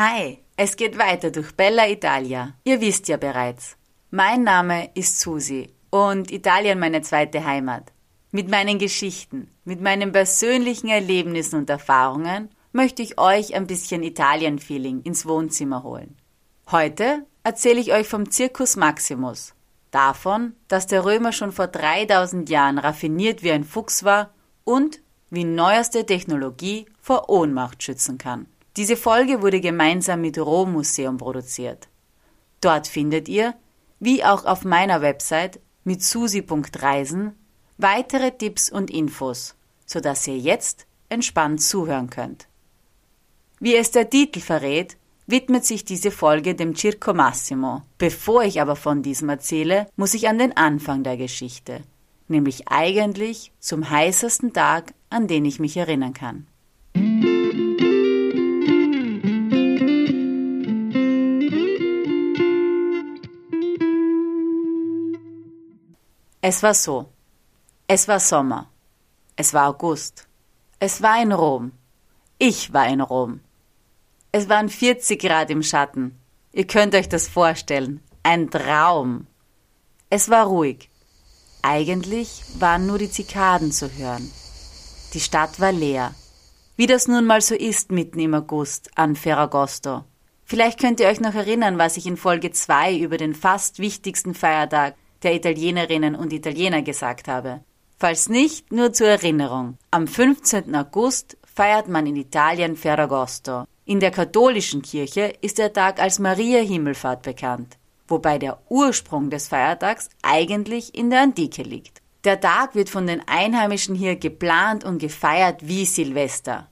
Hi, es geht weiter durch Bella Italia. Ihr wisst ja bereits. Mein Name ist Susi und Italien meine zweite Heimat. Mit meinen Geschichten, mit meinen persönlichen Erlebnissen und Erfahrungen möchte ich euch ein bisschen Italien-Feeling ins Wohnzimmer holen. Heute erzähle ich euch vom Circus Maximus. Davon, dass der Römer schon vor 3000 Jahren raffiniert wie ein Fuchs war und wie neueste Technologie vor Ohnmacht schützen kann. Diese Folge wurde gemeinsam mit Rom Museum produziert. Dort findet ihr, wie auch auf meiner Website mit susi.reisen, weitere Tipps und Infos, sodass ihr jetzt entspannt zuhören könnt. Wie es der Titel verrät, widmet sich diese Folge dem Circo Massimo. Bevor ich aber von diesem erzähle, muss ich an den Anfang der Geschichte, nämlich eigentlich zum heißesten Tag, an den ich mich erinnern kann. Es war so. Es war Sommer. Es war August. Es war in Rom. Ich war in Rom. Es waren 40 Grad im Schatten. Ihr könnt euch das vorstellen. Ein Traum. Es war ruhig. Eigentlich waren nur die Zikaden zu hören. Die Stadt war leer. Wie das nun mal so ist mitten im August an Ferragosto. Vielleicht könnt ihr euch noch erinnern, was ich in Folge 2 über den fast wichtigsten Feiertag der Italienerinnen und Italiener gesagt habe. Falls nicht, nur zur Erinnerung. Am 15. August feiert man in Italien Ferragosto. In der katholischen Kirche ist der Tag als Maria Himmelfahrt bekannt, wobei der Ursprung des Feiertags eigentlich in der Antike liegt. Der Tag wird von den Einheimischen hier geplant und gefeiert wie Silvester.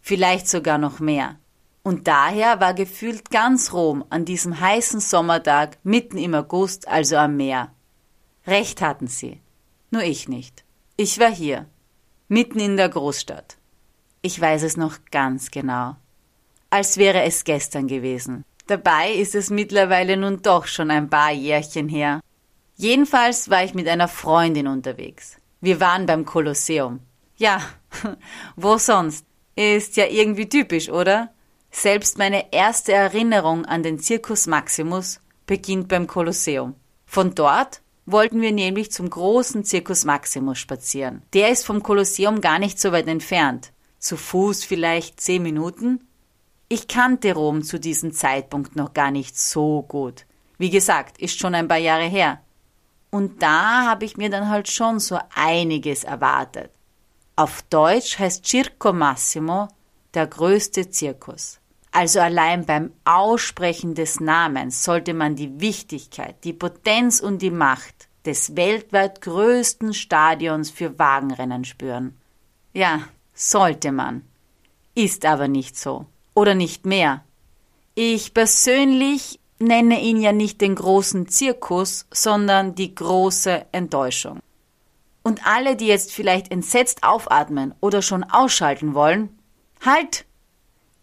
Vielleicht sogar noch mehr. Und daher war gefühlt ganz Rom an diesem heißen Sommertag mitten im August, also am Meer. Recht hatten sie. Nur ich nicht. Ich war hier, mitten in der Großstadt. Ich weiß es noch ganz genau. Als wäre es gestern gewesen. Dabei ist es mittlerweile nun doch schon ein paar Jährchen her. Jedenfalls war ich mit einer Freundin unterwegs. Wir waren beim Kolosseum. Ja, wo sonst? Ist ja irgendwie typisch, oder? Selbst meine erste Erinnerung an den Circus Maximus beginnt beim Kolosseum. Von dort wollten wir nämlich zum großen Circus Maximus spazieren. Der ist vom Kolosseum gar nicht so weit entfernt. Zu Fuß vielleicht zehn Minuten? Ich kannte Rom zu diesem Zeitpunkt noch gar nicht so gut. Wie gesagt, ist schon ein paar Jahre her. Und da habe ich mir dann halt schon so einiges erwartet. Auf Deutsch heißt Circo Massimo der größte Zirkus. Also allein beim Aussprechen des Namens sollte man die Wichtigkeit, die Potenz und die Macht des weltweit größten Stadions für Wagenrennen spüren. Ja, sollte man. Ist aber nicht so. Oder nicht mehr. Ich persönlich nenne ihn ja nicht den großen Zirkus, sondern die große Enttäuschung. Und alle, die jetzt vielleicht entsetzt aufatmen oder schon ausschalten wollen, halt!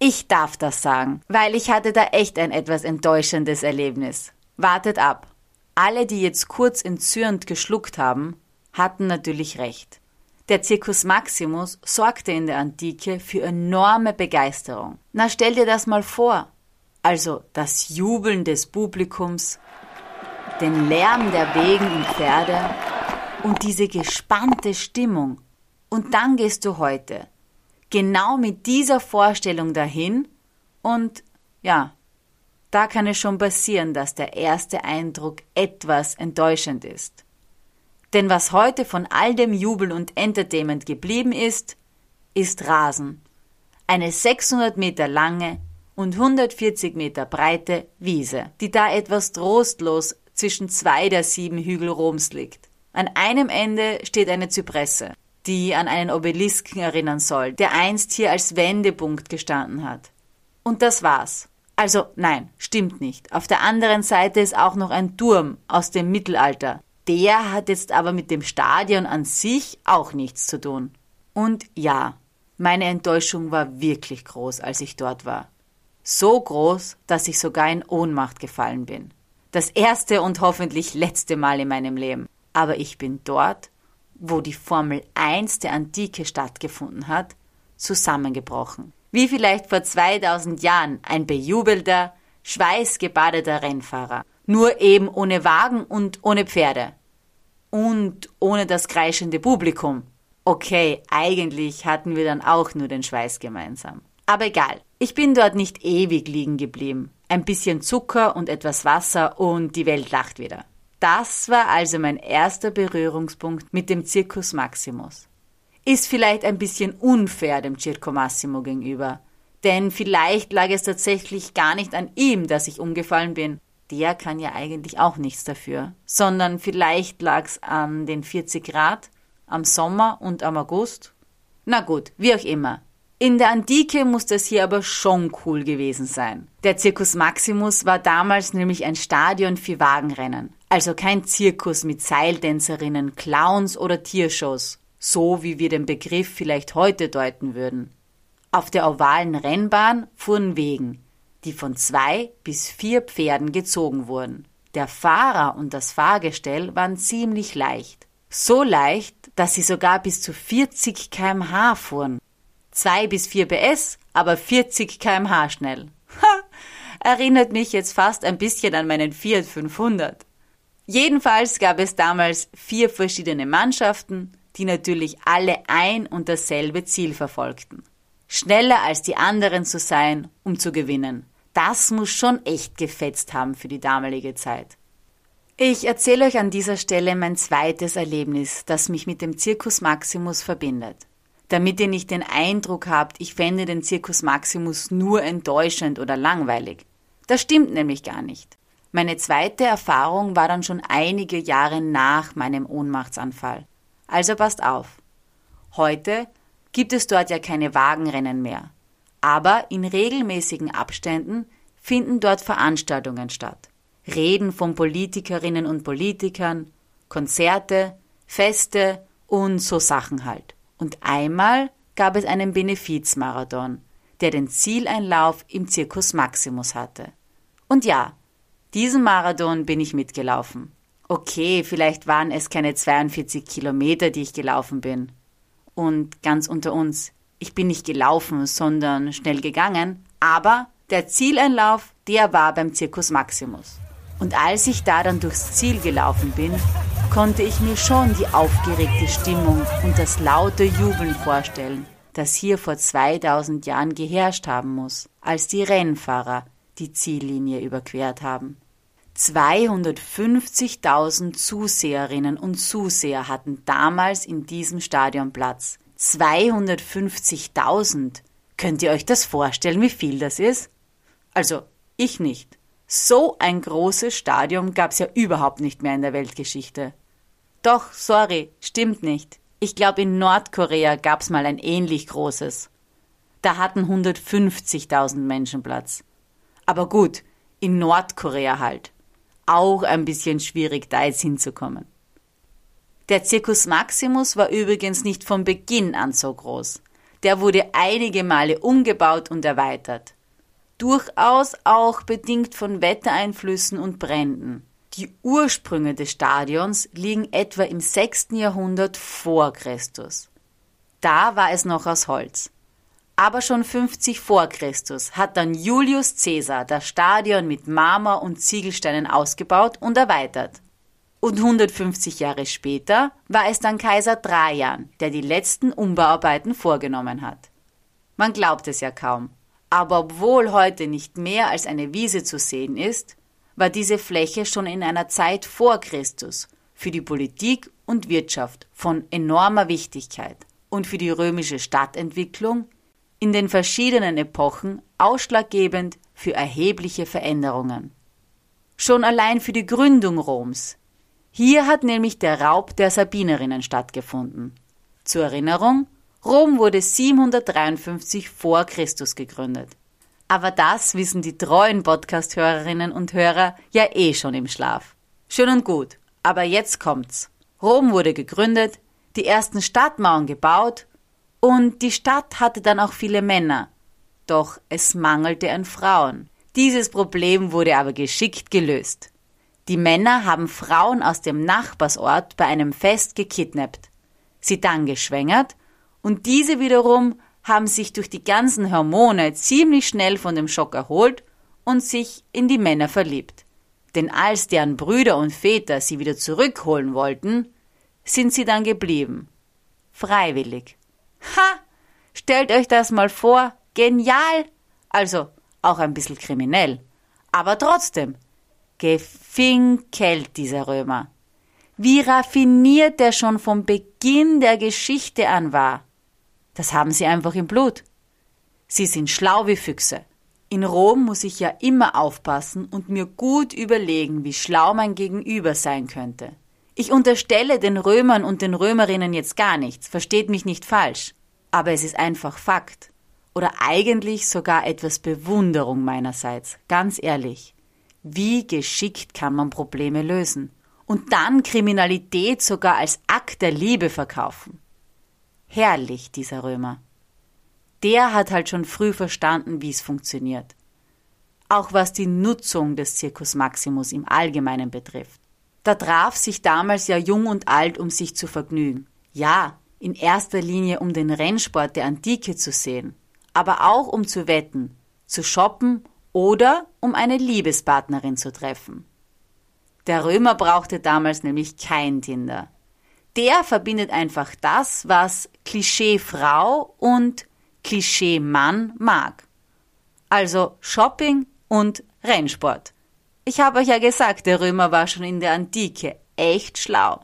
Ich darf das sagen, weil ich hatte da echt ein etwas enttäuschendes Erlebnis. Wartet ab. Alle, die jetzt kurz entzürnt geschluckt haben, hatten natürlich recht. Der Circus Maximus sorgte in der Antike für enorme Begeisterung. Na stell dir das mal vor. Also das Jubeln des Publikums, den Lärm der Wegen und Pferde und diese gespannte Stimmung. Und dann gehst du heute genau mit dieser Vorstellung dahin und ja, da kann es schon passieren, dass der erste Eindruck etwas enttäuschend ist. Denn was heute von all dem Jubel und Entertainment geblieben ist, ist Rasen. Eine 600 Meter lange und 140 Meter breite Wiese, die da etwas trostlos zwischen zwei der sieben Hügel Roms liegt. An einem Ende steht eine Zypresse, die an einen Obelisken erinnern soll, der einst hier als Wendepunkt gestanden hat. Und das war's. Also nein, stimmt nicht. Auf der anderen Seite ist auch noch ein Turm aus dem Mittelalter. Der hat jetzt aber mit dem Stadion an sich auch nichts zu tun. Und ja, meine Enttäuschung war wirklich groß, als ich dort war. So groß, dass ich sogar in Ohnmacht gefallen bin. Das erste und hoffentlich letzte Mal in meinem Leben. Aber ich bin dort wo die Formel 1 der Antike stattgefunden hat, zusammengebrochen. Wie vielleicht vor 2000 Jahren ein bejubelter, schweißgebadeter Rennfahrer. Nur eben ohne Wagen und ohne Pferde. Und ohne das kreischende Publikum. Okay, eigentlich hatten wir dann auch nur den Schweiß gemeinsam. Aber egal. Ich bin dort nicht ewig liegen geblieben. Ein bisschen Zucker und etwas Wasser und die Welt lacht wieder. Das war also mein erster Berührungspunkt mit dem Circus Maximus. Ist vielleicht ein bisschen unfair dem Circo Massimo gegenüber. Denn vielleicht lag es tatsächlich gar nicht an ihm, dass ich umgefallen bin. Der kann ja eigentlich auch nichts dafür. Sondern vielleicht lag's an den 40 Grad, am Sommer und am August. Na gut, wie auch immer. In der Antike muss das hier aber schon cool gewesen sein. Der Circus Maximus war damals nämlich ein Stadion für Wagenrennen. Also kein Zirkus mit Seiltänzerinnen, Clowns oder Tiershows, so wie wir den Begriff vielleicht heute deuten würden. Auf der ovalen Rennbahn fuhren Wegen, die von zwei bis vier Pferden gezogen wurden. Der Fahrer und das Fahrgestell waren ziemlich leicht. So leicht, dass sie sogar bis zu 40 kmh fuhren. Zwei bis vier PS, aber 40 kmh schnell. Ha! Erinnert mich jetzt fast ein bisschen an meinen Fiat 500. Jedenfalls gab es damals vier verschiedene Mannschaften, die natürlich alle ein und dasselbe Ziel verfolgten schneller als die anderen zu sein, um zu gewinnen. Das muss schon echt gefetzt haben für die damalige Zeit. Ich erzähle euch an dieser Stelle mein zweites Erlebnis, das mich mit dem Circus Maximus verbindet. Damit ihr nicht den Eindruck habt, ich fände den Circus Maximus nur enttäuschend oder langweilig. Das stimmt nämlich gar nicht. Meine zweite Erfahrung war dann schon einige Jahre nach meinem Ohnmachtsanfall. Also passt auf. Heute gibt es dort ja keine Wagenrennen mehr. Aber in regelmäßigen Abständen finden dort Veranstaltungen statt. Reden von Politikerinnen und Politikern, Konzerte, Feste und so Sachen halt. Und einmal gab es einen Benefizmarathon, der den Zieleinlauf im Circus Maximus hatte. Und ja, diesen Marathon bin ich mitgelaufen. Okay, vielleicht waren es keine 42 Kilometer, die ich gelaufen bin. Und ganz unter uns, ich bin nicht gelaufen, sondern schnell gegangen, aber der Zieleinlauf, der war beim Circus Maximus. Und als ich da dann durchs Ziel gelaufen bin, konnte ich mir schon die aufgeregte Stimmung und das laute Jubeln vorstellen, das hier vor 2000 Jahren geherrscht haben muss, als die Rennfahrer die Ziellinie überquert haben. 250.000 Zuseherinnen und Zuseher hatten damals in diesem Stadion Platz. 250.000. Könnt ihr euch das vorstellen, wie viel das ist? Also, ich nicht. So ein großes Stadion gab's ja überhaupt nicht mehr in der Weltgeschichte. Doch, sorry, stimmt nicht. Ich glaube, in Nordkorea gab's mal ein ähnlich großes. Da hatten 150.000 Menschen Platz. Aber gut, in Nordkorea halt auch ein bisschen schwierig, da jetzt hinzukommen. Der Circus Maximus war übrigens nicht von Beginn an so groß. Der wurde einige Male umgebaut und erweitert. Durchaus auch bedingt von Wettereinflüssen und Bränden. Die Ursprünge des Stadions liegen etwa im 6. Jahrhundert vor Christus. Da war es noch aus Holz. Aber schon 50 vor Christus hat dann Julius Caesar das Stadion mit Marmor und Ziegelsteinen ausgebaut und erweitert. Und 150 Jahre später war es dann Kaiser Trajan, der die letzten Umbauarbeiten vorgenommen hat. Man glaubt es ja kaum. Aber obwohl heute nicht mehr als eine Wiese zu sehen ist, war diese Fläche schon in einer Zeit vor Christus für die Politik und Wirtschaft von enormer Wichtigkeit und für die römische Stadtentwicklung in den verschiedenen Epochen ausschlaggebend für erhebliche Veränderungen. Schon allein für die Gründung Roms. Hier hat nämlich der Raub der Sabinerinnen stattgefunden. Zur Erinnerung, Rom wurde 753 vor Christus gegründet. Aber das wissen die treuen Podcast-Hörerinnen und Hörer ja eh schon im Schlaf. Schön und gut, aber jetzt kommt's. Rom wurde gegründet, die ersten Stadtmauern gebaut und die Stadt hatte dann auch viele Männer. Doch es mangelte an Frauen. Dieses Problem wurde aber geschickt gelöst. Die Männer haben Frauen aus dem Nachbarsort bei einem Fest gekidnappt, sie dann geschwängert und diese wiederum haben sich durch die ganzen Hormone ziemlich schnell von dem Schock erholt und sich in die Männer verliebt. Denn als deren Brüder und Väter sie wieder zurückholen wollten, sind sie dann geblieben. Freiwillig. Ha! Stellt euch das mal vor, genial! Also auch ein bisschen kriminell. Aber trotzdem, gefinkelt dieser Römer. Wie raffiniert er schon vom Beginn der Geschichte an war. Das haben sie einfach im Blut. Sie sind schlau wie Füchse. In Rom muss ich ja immer aufpassen und mir gut überlegen, wie schlau mein Gegenüber sein könnte. Ich unterstelle den Römern und den Römerinnen jetzt gar nichts, versteht mich nicht falsch. Aber es ist einfach Fakt. Oder eigentlich sogar etwas Bewunderung meinerseits, ganz ehrlich. Wie geschickt kann man Probleme lösen? Und dann Kriminalität sogar als Akt der Liebe verkaufen. Herrlich, dieser Römer. Der hat halt schon früh verstanden, wie es funktioniert. Auch was die Nutzung des Circus Maximus im Allgemeinen betrifft. Da traf sich damals ja jung und alt, um sich zu vergnügen. Ja, in erster Linie um den Rennsport der Antike zu sehen, aber auch um zu wetten, zu shoppen oder um eine Liebespartnerin zu treffen. Der Römer brauchte damals nämlich kein Tinder. Der verbindet einfach das, was Klischee Frau und Klischee Mann mag. Also Shopping und Rennsport. Ich habe euch ja gesagt, der Römer war schon in der Antike echt schlau.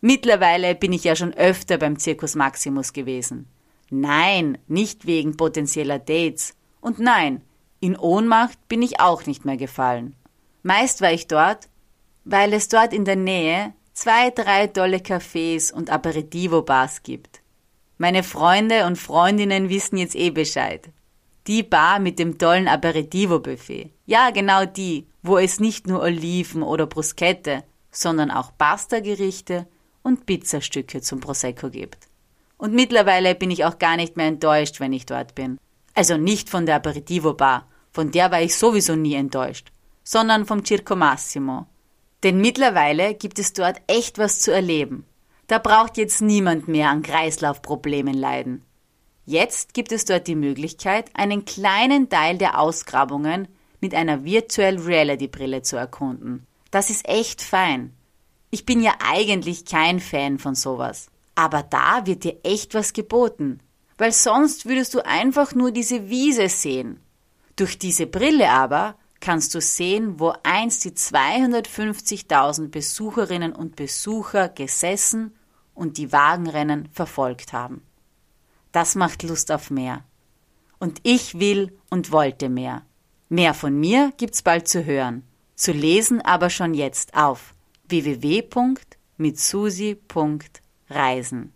Mittlerweile bin ich ja schon öfter beim Circus Maximus gewesen. Nein, nicht wegen potenzieller Dates. Und nein, in Ohnmacht bin ich auch nicht mehr gefallen. Meist war ich dort, weil es dort in der Nähe zwei, drei tolle Cafés und Aperitivo-Bars gibt. Meine Freunde und Freundinnen wissen jetzt eh Bescheid. Die Bar mit dem tollen Aperitivo-Buffet. Ja, genau die, wo es nicht nur Oliven oder Bruschette, sondern auch Pasta-Gerichte und Pizzastücke zum Prosecco gibt. Und mittlerweile bin ich auch gar nicht mehr enttäuscht, wenn ich dort bin. Also nicht von der Aperitivo-Bar, von der war ich sowieso nie enttäuscht, sondern vom Circo Massimo. Denn mittlerweile gibt es dort echt was zu erleben. Da braucht jetzt niemand mehr an Kreislaufproblemen leiden. Jetzt gibt es dort die Möglichkeit, einen kleinen Teil der Ausgrabungen mit einer Virtual Reality Brille zu erkunden. Das ist echt fein. Ich bin ja eigentlich kein Fan von sowas. Aber da wird dir echt was geboten. Weil sonst würdest du einfach nur diese Wiese sehen. Durch diese Brille aber kannst du sehen, wo einst die 250.000 Besucherinnen und Besucher gesessen und die Wagenrennen verfolgt haben. Das macht Lust auf mehr. Und ich will und wollte mehr. Mehr von mir gibt's bald zu hören, zu lesen aber schon jetzt auf www.mitsusi.reisen.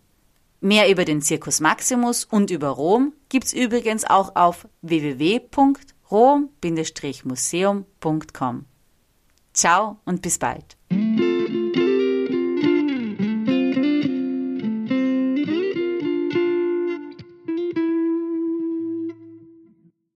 Mehr über den Circus Maximus und über Rom gibt's übrigens auch auf www.rom-museum.com. Ciao und bis bald.